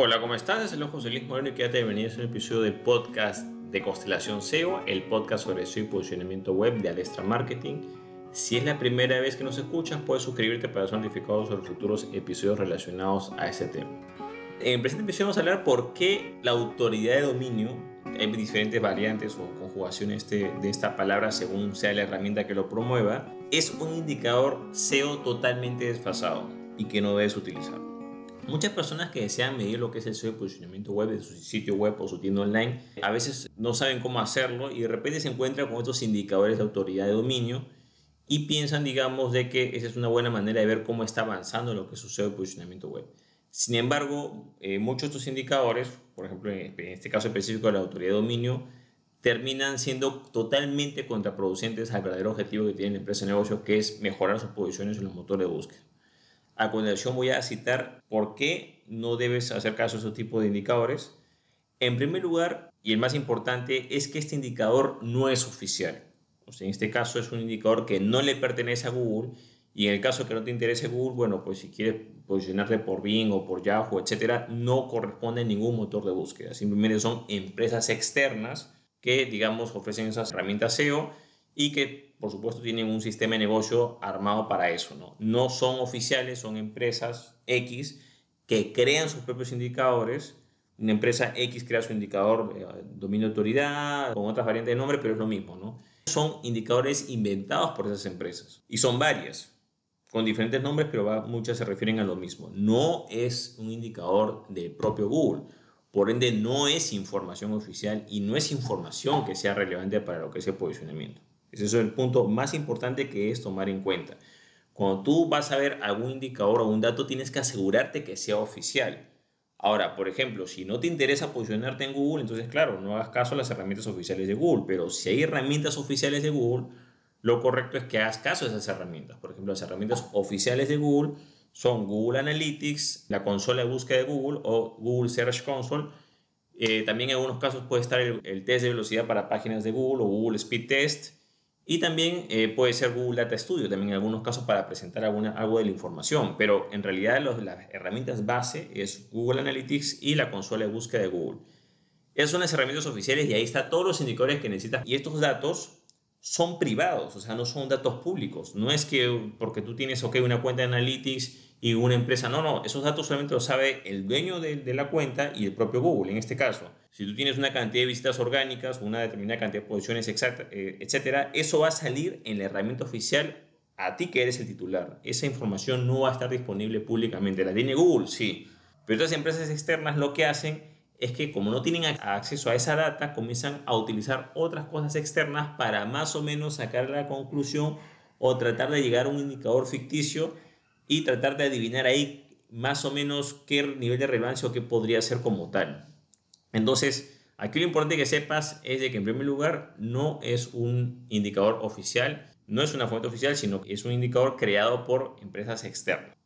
Hola, ¿cómo estás? Es el José Luis Moreno y quédate bienvenido a un episodio del podcast de Constelación SEO, el podcast sobre SEO y posicionamiento web de Alestra Marketing. Si es la primera vez que nos escuchas, puedes suscribirte para ser notificado sobre futuros episodios relacionados a ese tema. En el presente episodio vamos a hablar por qué la autoridad de dominio, hay diferentes variantes o conjugaciones de, de esta palabra según sea la herramienta que lo promueva, es un indicador SEO totalmente desfasado y que no debes utilizar. Muchas personas que desean medir lo que es el SEO de posicionamiento web de su sitio web o su tienda online, a veces no saben cómo hacerlo y de repente se encuentran con estos indicadores de autoridad de dominio y piensan, digamos, de que esa es una buena manera de ver cómo está avanzando lo que es su SEO de posicionamiento web. Sin embargo, eh, muchos de estos indicadores, por ejemplo, en este caso específico de la autoridad de dominio, terminan siendo totalmente contraproducentes al verdadero objetivo que tiene la empresa de negocio, que es mejorar sus posiciones en los motores de búsqueda. A continuación voy a citar por qué no debes hacer caso a ese tipo de indicadores. En primer lugar, y el más importante, es que este indicador no es oficial. O sea, en este caso es un indicador que no le pertenece a Google y en el caso que no te interese Google, bueno, pues si quieres posicionarte por Bing o por Yahoo, etcétera, no corresponde a ningún motor de búsqueda. Simplemente son empresas externas que, digamos, ofrecen esas herramientas SEO y que por supuesto tienen un sistema de negocio armado para eso. No, no son oficiales, son empresas X que crean sus propios indicadores. Una empresa X crea su indicador eh, dominio de autoridad con otras variantes de nombre, pero es lo mismo. ¿no? Son indicadores inventados por esas empresas y son varias con diferentes nombres, pero muchas se refieren a lo mismo. No es un indicador del propio Google. Por ende, no es información oficial y no es información que sea relevante para lo que es el posicionamiento. Ese es el punto más importante que es tomar en cuenta. Cuando tú vas a ver algún indicador o un dato, tienes que asegurarte que sea oficial. Ahora, por ejemplo, si no te interesa posicionarte en Google, entonces claro, no hagas caso a las herramientas oficiales de Google, pero si hay herramientas oficiales de Google, lo correcto es que hagas caso a esas herramientas. Por ejemplo, las herramientas oficiales de Google son Google Analytics, la consola de búsqueda de Google o Google Search Console. Eh, también en algunos casos puede estar el, el, test de velocidad para páginas de Google o Google Speed Test. Y también eh, puede ser Google Data Studio, también en algunos casos para presentar alguna, algo de la información, pero en realidad los, las herramientas base es Google Analytics y la consola de búsqueda de Google. Esas son las herramientas oficiales y ahí están todos los indicadores que necesitas. Y estos datos son privados, o sea, no son datos públicos. No es que porque tú tienes, ok, una cuenta de Analytics y una empresa. No, no, esos datos solamente los sabe el dueño de, de, la cuenta y el propio Google. En este caso, si tú tienes una cantidad de visitas orgánicas, una determinada cantidad de posiciones, exacta, eh, etcétera, eso va a salir en la herramienta oficial a ti que eres el titular. Esa información no va a estar disponible públicamente. ¿La tiene Google? Sí. Pero estas empresas externas lo que hacen es que como no tienen acceso a esa data, comienzan a utilizar otras cosas externas para más o menos sacar la conclusión o tratar de llegar a un indicador ficticio y tratar de adivinar ahí más o menos qué nivel de relevancia o qué podría ser como tal. Entonces, aquí lo importante que sepas es de que en primer lugar no es un indicador oficial, no es una fuente oficial, sino que es un indicador creado por empresas externas.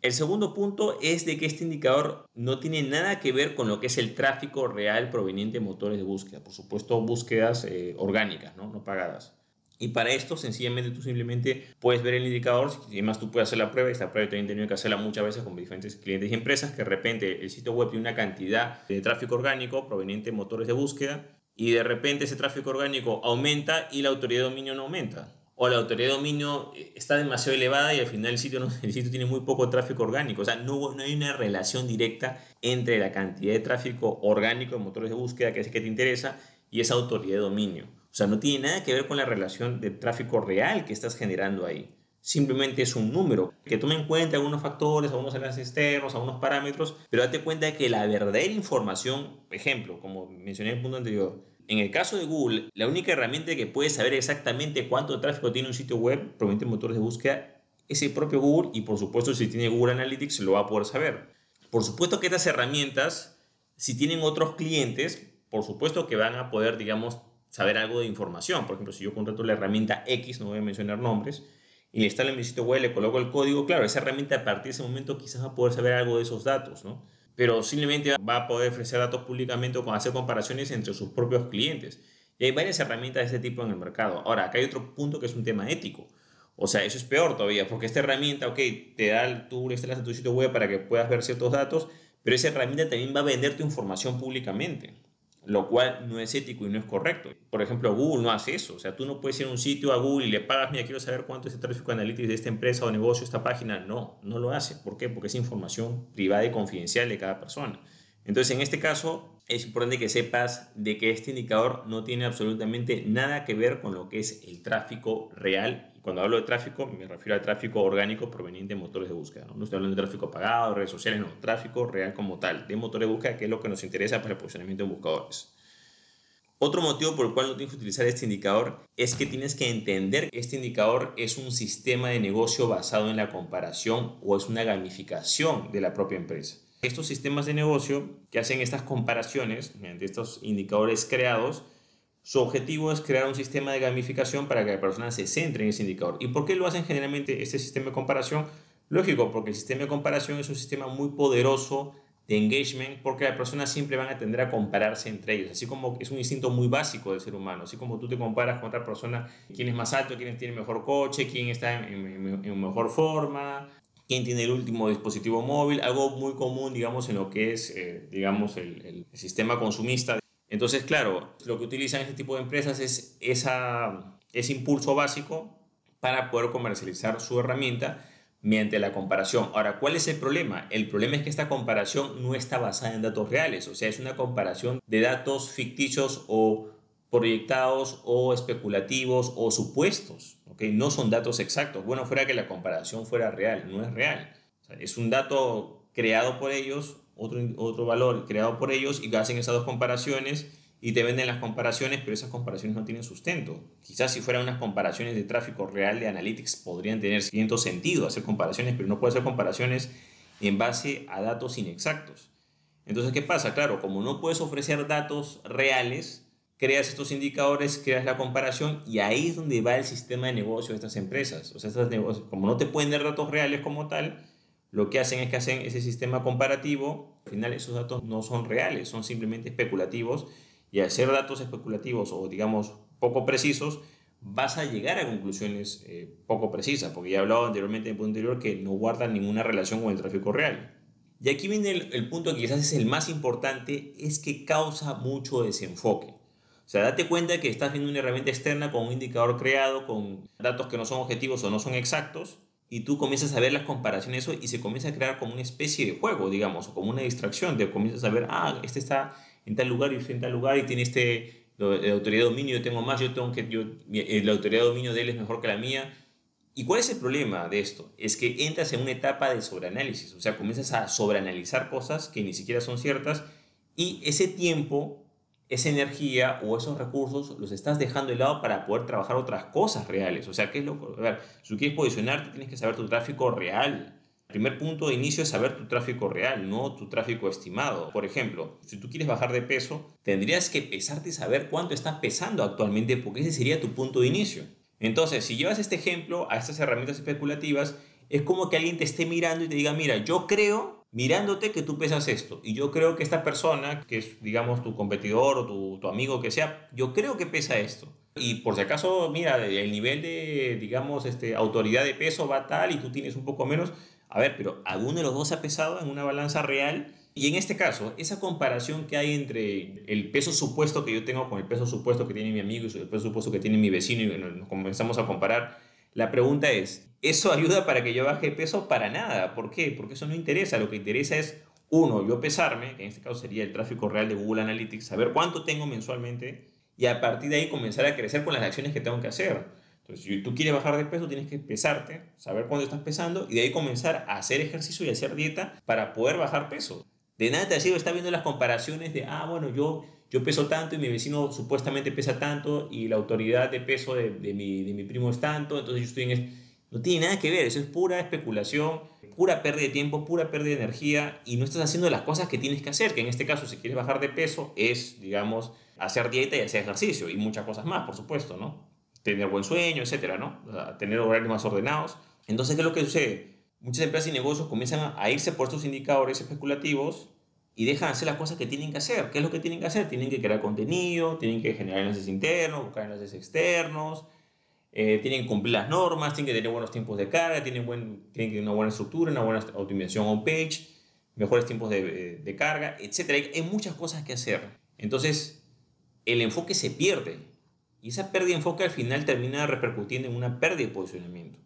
El segundo punto es de que este indicador no tiene nada que ver con lo que es el tráfico real proveniente de motores de búsqueda, por supuesto búsquedas eh, orgánicas, ¿no? no pagadas. Y para esto, sencillamente, tú simplemente puedes ver el indicador. Y además, tú puedes hacer la prueba. Esta prueba también he tenido que hacerla muchas veces con diferentes clientes y empresas. Que de repente el sitio web tiene una cantidad de tráfico orgánico proveniente de motores de búsqueda. Y de repente ese tráfico orgánico aumenta y la autoridad de dominio no aumenta. O la autoridad de dominio está demasiado elevada y al final el sitio, el sitio tiene muy poco tráfico orgánico. O sea, no, no hay una relación directa entre la cantidad de tráfico orgánico de motores de búsqueda, que es el que te interesa, y esa autoridad de dominio. O sea, no tiene nada que ver con la relación de tráfico real que estás generando ahí. Simplemente es un número que toma en cuenta algunos factores, algunos enlaces externos, algunos parámetros, pero date cuenta de que la verdadera información, ejemplo, como mencioné en el punto anterior, en el caso de Google, la única herramienta que puede saber exactamente cuánto tráfico tiene un sitio web proveniente de motores de búsqueda es el propio Google y por supuesto si tiene Google Analytics lo va a poder saber. Por supuesto que estas herramientas, si tienen otros clientes, por supuesto que van a poder, digamos, saber algo de información. Por ejemplo, si yo contrato la herramienta X, no voy a mencionar nombres, y le instalo en mi sitio web, le coloco el código, claro, esa herramienta a partir de ese momento quizás va a poder saber algo de esos datos, ¿no? Pero simplemente va a poder ofrecer datos públicamente o hacer comparaciones entre sus propios clientes. Y hay varias herramientas de este tipo en el mercado. Ahora, acá hay otro punto que es un tema ético. O sea, eso es peor todavía, porque esta herramienta, ok, te da, tú le instalas en tu sitio web para que puedas ver ciertos datos, Pero esa herramienta también va a vender tu información públicamente, lo cual no es ético y no es correcto. Por ejemplo, Google no hace eso. O sea, tú no puedes ir a un sitio a Google y le pagas, mira, quiero saber cuánto es el tráfico analítico de esta empresa o negocio, esta página. No, no lo hace. ¿Por qué? Porque es información privada y confidencial de cada persona. Entonces, en este caso, es importante que sepas de que este indicador no tiene absolutamente nada que ver con lo que es el tráfico real. Y cuando hablo de tráfico, me refiero al tráfico orgánico proveniente de motores de búsqueda. No, estoy hablando de tráfico pagado, redes sociales, no. Tráfico real como tal, de motores de búsqueda, que es lo que nos interesa para el posicionamiento en buscadores. Otro motivo por el cual no tienes que utilizar este indicador es que tienes que entender que este indicador es un sistema de negocio basado en la comparación o es una gamificación de la propia empresa. Estos sistemas de negocio que hacen estas comparaciones mediante estos indicadores creados, su objetivo es crear un sistema de gamificación para que la persona se centre en ese indicador. ¿Y por qué lo hacen generalmente este sistema de comparación? Lógico, porque el sistema de comparación es un sistema muy poderoso de engagement porque las personas siempre van a tender a compararse entre ellos, así como es un instinto muy básico del ser humano, así como tú te comparas con otra persona, quién es más alto, quién tiene mejor coche, quién está en, en mejor forma, quién tiene el último dispositivo móvil, algo muy común, digamos, en lo que es, eh, digamos, el, el, sistema consumista. Entonces, claro, lo que utilizan este tipo de empresas es esa, ese impulso básico para poder comercializar su herramienta mediante la comparación. Ahora, ¿cuál es el problema? El problema es que esta comparación no está basada en datos reales, o sea, es una comparación de datos ficticios o proyectados o especulativos o supuestos. No son datos exactos. Bueno, fuera que la comparación fuera real, no es real. es un dato creado por ellos, otro, otro valor creado por ellos y hacen esas dos comparaciones y te venden las comparaciones, pero esas comparaciones no tienen sustento. Quizás si fueran unas comparaciones de tráfico real de Analytics podrían tener cierto sentido hacer comparaciones, pero no puede hacer comparaciones en base a datos inexactos. Entonces, ¿qué pasa? Claro, como no puedes ofrecer datos reales, creas estos indicadores, creas la comparación y ahí es donde va el sistema de negocio de estas empresas. O sea, estas negocios, como no te pueden dar datos reales como tal, lo que hacen es que hacen ese sistema comparativo. Al final esos datos no son reales, son simplemente especulativos. Y al ser datos especulativos o digamos poco precisos, vas a llegar a conclusiones eh, poco precisas, porque ya he hablado anteriormente en el punto anterior que no guardan ninguna relación con el tráfico real. Y aquí viene el, el punto que quizás es el más importante, es que causa mucho desenfoque. O sea, date cuenta que estás viendo una herramienta externa con un indicador creado, con datos que no son objetivos o no son exactos, y tú comienzas a ver las comparaciones y se comienza a crear como una especie de juego, digamos, o como una distracción. Te comienzas a ver, ah, este está en tal lugar y este en tal lugar y tiene este, la autoridad de dominio, yo tengo más, yo tengo que, yo, eh, la autoridad de dominio de él es mejor que la mía. ¿Y cuál es el problema de esto? Es que entras en una etapa de sobreanálisis, o sea, comienzas a sobreanalizar cosas que ni siquiera son ciertas y ese tiempo esa energía o esos recursos los estás dejando de lado para poder trabajar otras cosas reales. O sea, ¿qué es lo A ver, si quieres posicionarte, tienes que saber tu tráfico real. El primer punto de inicio es saber tu tráfico real, no tu tráfico estimado. Por ejemplo, si tú quieres bajar de peso, tendrías que pesarte y saber cuánto estás pesando actualmente, porque ese sería tu punto de inicio. Entonces, si llevas este ejemplo a estas herramientas especulativas, es como que alguien te esté mirando y te diga, mira, yo creo mirándote que tú pesas esto. Y yo creo que esta persona, que es, digamos, tu competidor o tu, tu, amigo que sea, yo creo que pesa esto. Y por si acaso, mira, el nivel de, digamos, este, autoridad de peso va tal y tú tienes un poco menos. A ver, pero ¿alguno de los dos ha pesado en una balanza real? Y en este caso, esa comparación que hay entre el peso supuesto que yo tengo con el peso supuesto que tiene mi amigo y el peso supuesto que tiene mi vecino y nos comenzamos a comparar, la pregunta es, ¿eso ayuda para que yo baje peso? Para nada. ¿Por qué? Porque eso no interesa. Lo que interesa es, uno, yo pesarme, que en este caso sería el tráfico real de Google Analytics, saber cuánto tengo mensualmente y a partir de ahí comenzar a crecer con las acciones que tengo que hacer. Entonces, si tú quieres bajar de peso, tienes que pesarte, saber cuánto estás pesando y de ahí comenzar a hacer ejercicio y hacer dieta para poder bajar peso. De nada te sido estar viendo las comparaciones de, ah, bueno, yo yo peso tanto y mi vecino supuestamente pesa tanto y la autoridad de peso de, mi, de mi, primo es tanto, entonces yo estoy en... No tiene nada que ver, eso es pura especulación, pura pérdida de tiempo, pura pérdida de energía y no estás haciendo las cosas que tienes que hacer, que en este caso si quieres bajar de peso es, digamos, hacer dieta y hacer ejercicio y muchas cosas más, por supuesto, ¿no? Tener buen sueño, etcétera, ¿no? tener horarios más ordenados. Entonces, ¿qué es lo que sucede? Muchas empresas y negocios comienzan a irse por estos indicadores especulativos y dejan hacer las cosas que tienen que hacer. ¿Qué es lo que tienen que hacer? Tienen que crear contenido, tienen que generar enlaces internos, buscar enlaces externos, eh, tienen que cumplir las normas, tienen que tener buenos tiempos de carga, tienen, buen, tienen que tener una buena estructura, una buena optimización on page. mejores tiempos de, de carga, etc. Hay muchas cosas que hacer. Entonces, el enfoque se pierde. Y esa pérdida de enfoque al final termina repercutiendo en una pérdida de posicionamiento.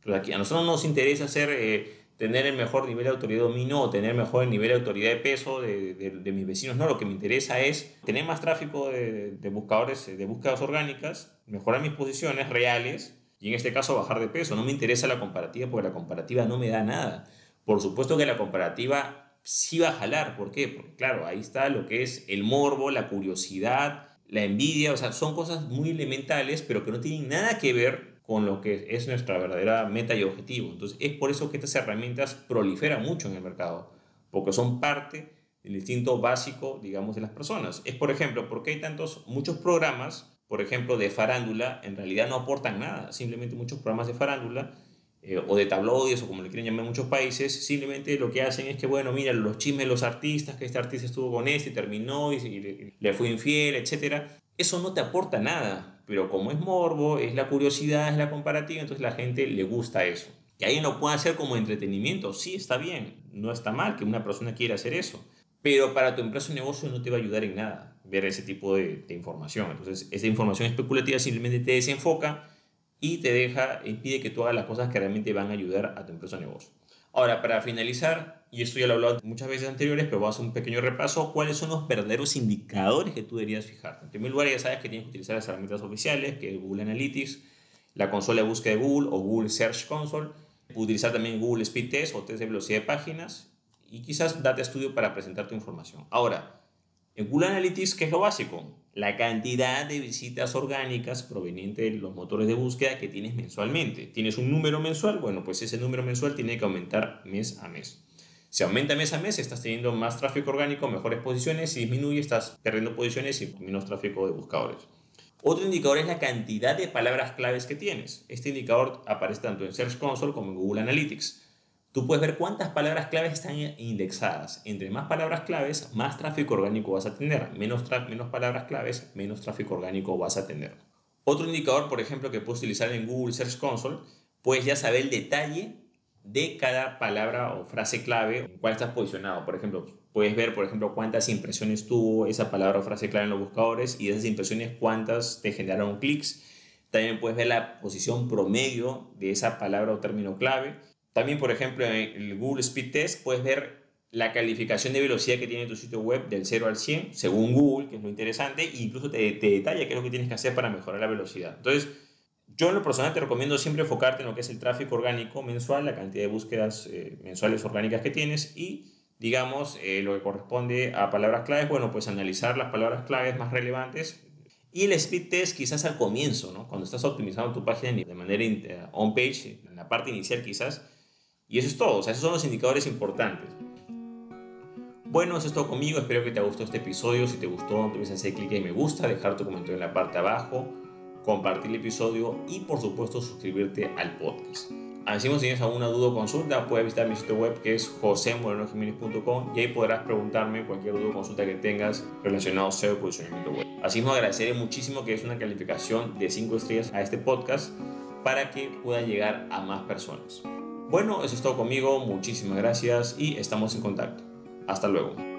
Pero aquí a nosotros nos interesa hacer, eh, tener el mejor nivel de autoridad de dominio o tener mejor nivel de autoridad de peso de, de, mis vecinos. No, lo que me interesa es tener más tráfico de, de buscadores, de búsquedas orgánicas, mejorar mis posiciones reales y en este caso bajar de peso. No me interesa la comparativa porque la comparativa no me da nada. Por supuesto que la comparativa sí va a jalar. ¿Por qué? Porque claro, ahí está lo que es el morbo, la curiosidad, la envidia. O sea, son cosas muy elementales, pero que no tienen nada que ver con lo que es nuestra verdadera meta y objetivo. Entonces, es por eso que estas herramientas proliferan mucho en el mercado, porque son parte del instinto básico, digamos, de las personas. Es, por ejemplo, porque hay tantos, muchos programas, por ejemplo, de farándula, en realidad no aportan nada. Simplemente muchos programas de farándula eh, o de tabloides o como le quieren llamar en muchos países, simplemente lo que hacen es que, bueno, mira, los chismes de los artistas, que este artista estuvo con este y terminó y, y le fue infiel, etc. Eso no te aporta nada, pero como es morbo, es la curiosidad, es la comparativa, entonces la gente le gusta eso. Y alguien lo puede hacer como entretenimiento, sí, está bien, no está mal que una persona quiera hacer eso, pero para tu empresa o negocio no te va a ayudar en nada ver ese tipo de, de información. Entonces, esa información especulativa simplemente te desenfoca y te deja, impide que tú hagas las cosas que realmente van a ayudar a tu empresa o negocio. Ahora, para finalizar, y esto ya lo he hablado muchas veces anteriores, pero vamos a hacer un pequeño repaso, ¿cuáles son los verdaderos indicadores que tú deberías fijarte? En primer lugar, ya sabes que tienes que utilizar las herramientas oficiales, que es Google Analytics, la consola de búsqueda de Google o Google Search Console, utilizar también Google Speed Test o test de velocidad de páginas, y quizás Data Studio para presentar tu información. Ahora, en Google Analytics, ¿qué es lo básico? La cantidad de visitas orgánicas provenientes de los motores de búsqueda que tienes mensualmente. ¿Tienes un número mensual? Bueno, pues ese número mensual tiene que aumentar mes a mes. Si aumenta mes a mes, estás teniendo más tráfico orgánico, mejores posiciones. Si disminuye, estás perdiendo posiciones y menos tráfico de buscadores. Otro indicador es la cantidad de palabras claves que tienes. Este indicador aparece tanto en Search Console como en Google Analytics. Tú puedes ver cuántas palabras claves están indexadas. Entre más palabras claves, más tráfico orgánico vas a tener. Menos, menos palabras claves, menos tráfico orgánico vas a tener. Otro indicador, por ejemplo, que puedes utilizar en Google Search Console, puedes ya saber el detalle de cada palabra o frase clave en cuál estás posicionado. Por ejemplo, puedes ver, por ejemplo, cuántas impresiones tuvo esa palabra o frase clave en los buscadores y de esas impresiones cuántas te generaron clics. También puedes ver la posición promedio de esa palabra o término clave también, por ejemplo, en el Google Speed Test puedes ver la calificación de velocidad que tiene tu sitio web del 0 al 100, según Google, que es lo interesante, e incluso te, te detalla qué es lo que tienes que hacer para mejorar la velocidad. Entonces, yo en lo personal te recomiendo siempre enfocarte en lo que es el tráfico orgánico mensual, la cantidad de búsquedas eh, mensuales orgánicas que tienes y, digamos, eh, lo que corresponde a palabras claves, bueno, pues analizar las palabras claves más relevantes. Y el speed test quizás al comienzo, ¿no? Cuando estás optimizando tu página de manera on-page, en la parte inicial quizás, y eso es todo, o esos son los indicadores importantes. Bueno, eso es todo conmigo, espero que te haya gustado este episodio. Si te gustó, no te olvides hacer clic en me gusta, dejar tu comentario en la parte abajo, compartir el episodio y por supuesto suscribirte al podcast. Así si tienes alguna duda o consulta, puedes visitar mi sitio web que es josemorenojiménez.com y ahí podrás preguntarme cualquier duda o consulta que tengas relacionado a SEO y posicionamiento web. Así mismo agradeceré muchísimo que es una calificación de 5 estrellas a este podcast para que pueda llegar a más personas. Bueno, eso es todo conmigo, muchísimas gracias y estamos en contacto. Hasta luego.